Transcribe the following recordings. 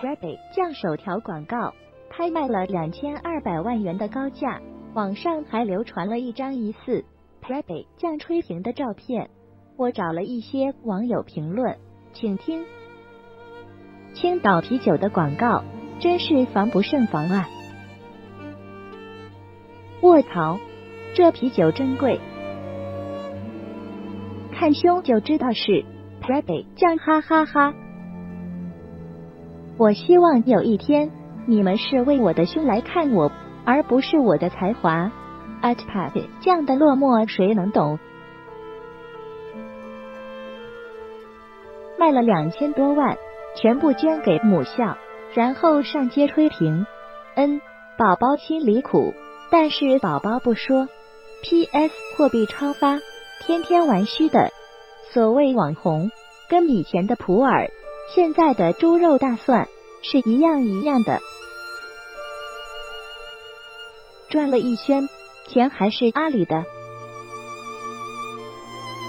Prebe 酱首条广告拍卖了两千二百万元的高价，网上还流传了一张疑似 Prebe 酱吹瓶的照片。我找了一些网友评论，请听。青岛啤酒的广告真是防不胜防啊！卧槽，这啤酒真贵，看胸就知道是 Prebe 酱，哈哈哈！我希望有一天你们是为我的胸来看我，而不是我的才华。At Prebe 酱的落寞谁能懂？卖了两千多万，全部捐给母校，然后上街吹瓶。嗯，宝宝心里苦，但是宝宝不说。P.S. 货币超发，天天玩虚的。所谓网红，跟以前的普洱、现在的猪肉大蒜是一样一样的。转了一圈，钱还是阿里的。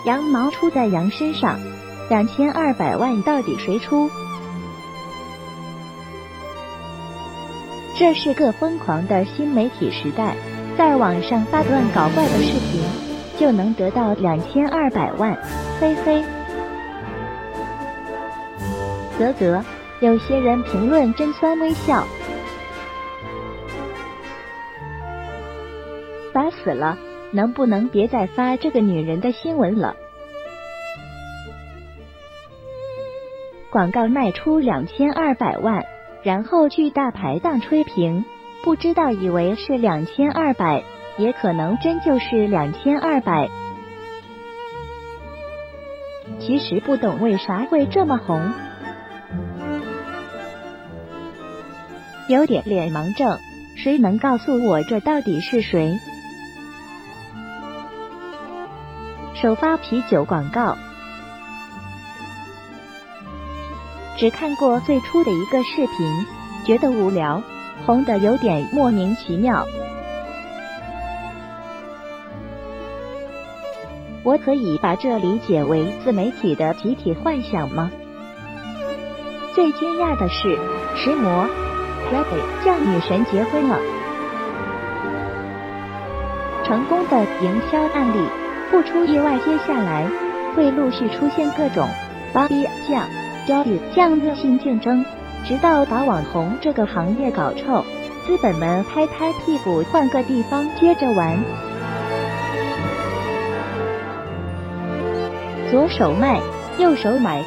羊毛出在羊身上。两千二百万到底谁出？这是个疯狂的新媒体时代，在网上发段搞怪的视频就能得到两千二百万。嘿嘿，啧啧，有些人评论真酸，微笑，烦死了！能不能别再发这个女人的新闻了？广告卖出两千二百万，然后去大排档吹瓶，不知道以为是两千二百，也可能真就是两千二百。其实不懂为啥会这么红，有点脸盲症，谁能告诉我这到底是谁？首发啤酒广告。只看过最初的一个视频，觉得无聊，红的有点莫名其妙。我可以把这理解为自媒体的集体幻想吗？最惊讶的是，石魔 Rabbit 叫女神结婚了，成功的营销案例，不出意外，接下来会陆续出现各种芭比酱。教育降恶性竞争，直到把网红这个行业搞臭，资本们拍拍屁股换个地方接着玩。左手卖，右手买，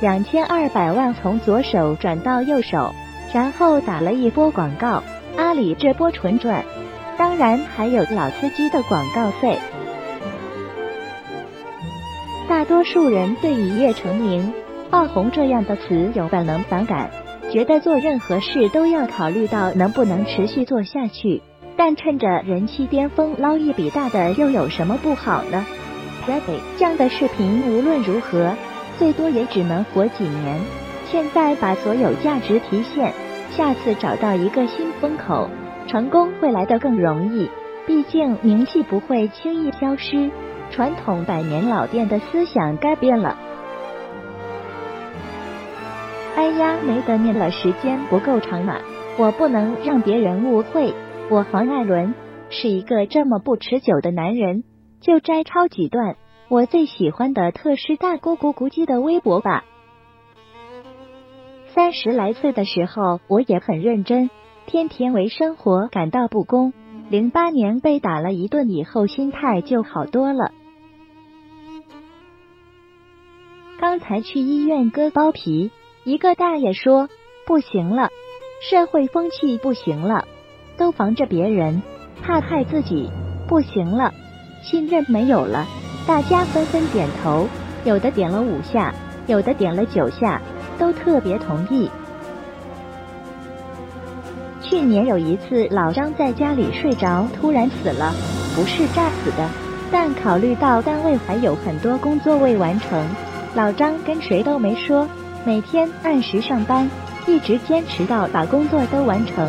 两千二百万从左手转到右手，然后打了一波广告，阿里这波纯赚，当然还有老司机的广告费。大多数人对一夜成名。爆红这样的词有本能反感，觉得做任何事都要考虑到能不能持续做下去。但趁着人气巅峰捞一笔大的又有什么不好呢 p r e y 这样的视频无论如何最多也只能活几年。现在把所有价值提现，下次找到一个新风口，成功会来得更容易。毕竟名气不会轻易消失，传统百年老店的思想改变了。哎呀，没得念了，时间不够长嘛，我不能让别人误会，我黄艾伦是一个这么不持久的男人。就摘抄几段我最喜欢的特师大姑咕咕鸡的微博吧。三十来岁的时候，我也很认真，天天为生活感到不公。零八年被打了一顿以后，心态就好多了。刚才去医院割包皮。一个大爷说：“不行了，社会风气不行了，都防着别人，怕害自己，不行了，信任没有了。”大家纷纷点头，有的点了五下，有的点了九下，都特别同意。去年有一次，老张在家里睡着，突然死了，不是炸死的，但考虑到单位还有很多工作未完成，老张跟谁都没说。每天按时上班，一直坚持到把工作都完成。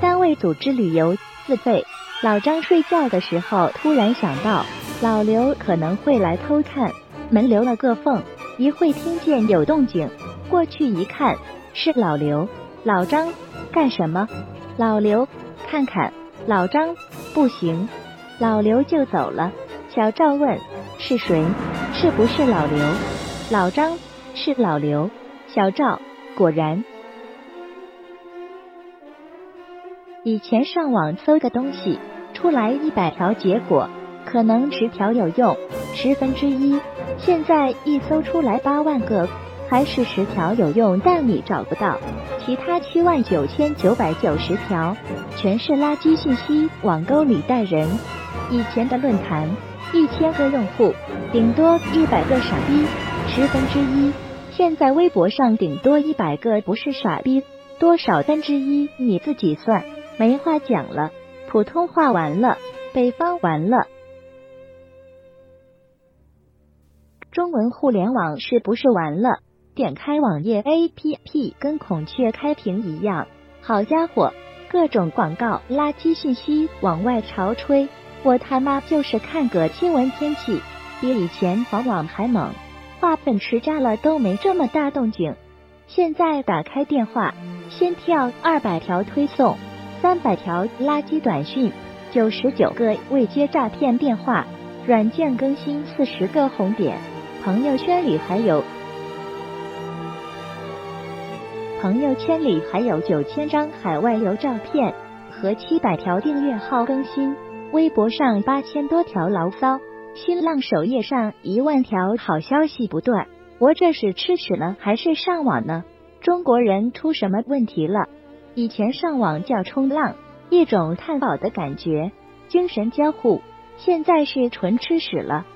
单位组织旅游自费。老张睡觉的时候突然想到，老刘可能会来偷看，门留了个缝，一会听见有动静，过去一看，是老刘。老张，干什么？老刘，看看。老张，不行。老刘就走了。小赵问：是谁？是不是老刘？老张，是老刘。小赵，果然。以前上网搜个东西，出来一百条，结果可能十条有用，十分之一。现在一搜出来八万个，还是十条有用，但你找不到。其他七万九千九百九十条全是垃圾信息，网沟里带人。以前的论坛，一千个用户，顶多一百个傻逼，十分之一。现在微博上顶多一百个不是傻逼，多少分之一？你自己算。没话讲了，普通话完了，北方完了，中文互联网是不是完了？点开网页 APP 跟孔雀开屏一样，好家伙，各种广告、垃圾信息往外潮吹，我他妈就是看个新闻天气，比以前黄网还猛，话粉池炸了都没这么大动静。现在打开电话，先跳二百条推送。三百条垃圾短信，九十九个未接诈骗电话，软件更新四十个红点，朋友圈里还有朋友圈里还有九千张海外游照片和七百条订阅号更新，微博上八千多条牢骚，新浪首页上一万条好消息不断，我这是吃屎了还是上网呢？中国人出什么问题了？以前上网叫冲浪，一种探宝的感觉，精神交互。现在是纯吃屎了。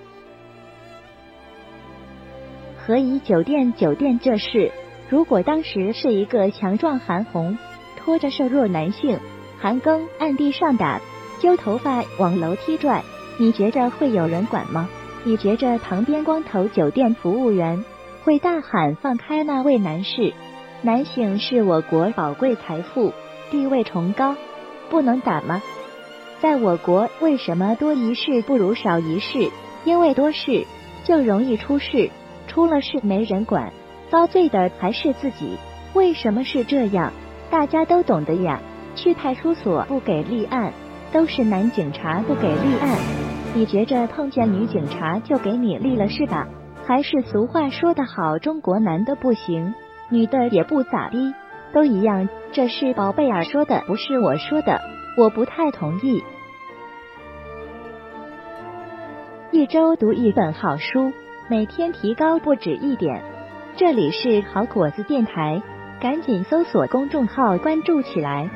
何以酒店酒店这事，如果当时是一个强壮韩红拖着瘦弱男性韩庚按地上打，揪头发往楼梯拽，你觉着会有人管吗？你觉着旁边光头酒店服务员会大喊放开那位男士？男性是我国宝贵财富，地位崇高，不能打吗？在我国，为什么多一事不如少一事？因为多事就容易出事，出了事没人管，遭罪的还是自己。为什么是这样？大家都懂的呀。去派出所不给立案，都是男警察不给立案。你觉着碰见女警察就给你立了是吧？还是俗话说得好，中国男的不行。女的也不咋地，都一样。这是宝贝儿说的，不是我说的，我不太同意。一周读一本好书，每天提高不止一点。这里是好果子电台，赶紧搜索公众号关注起来。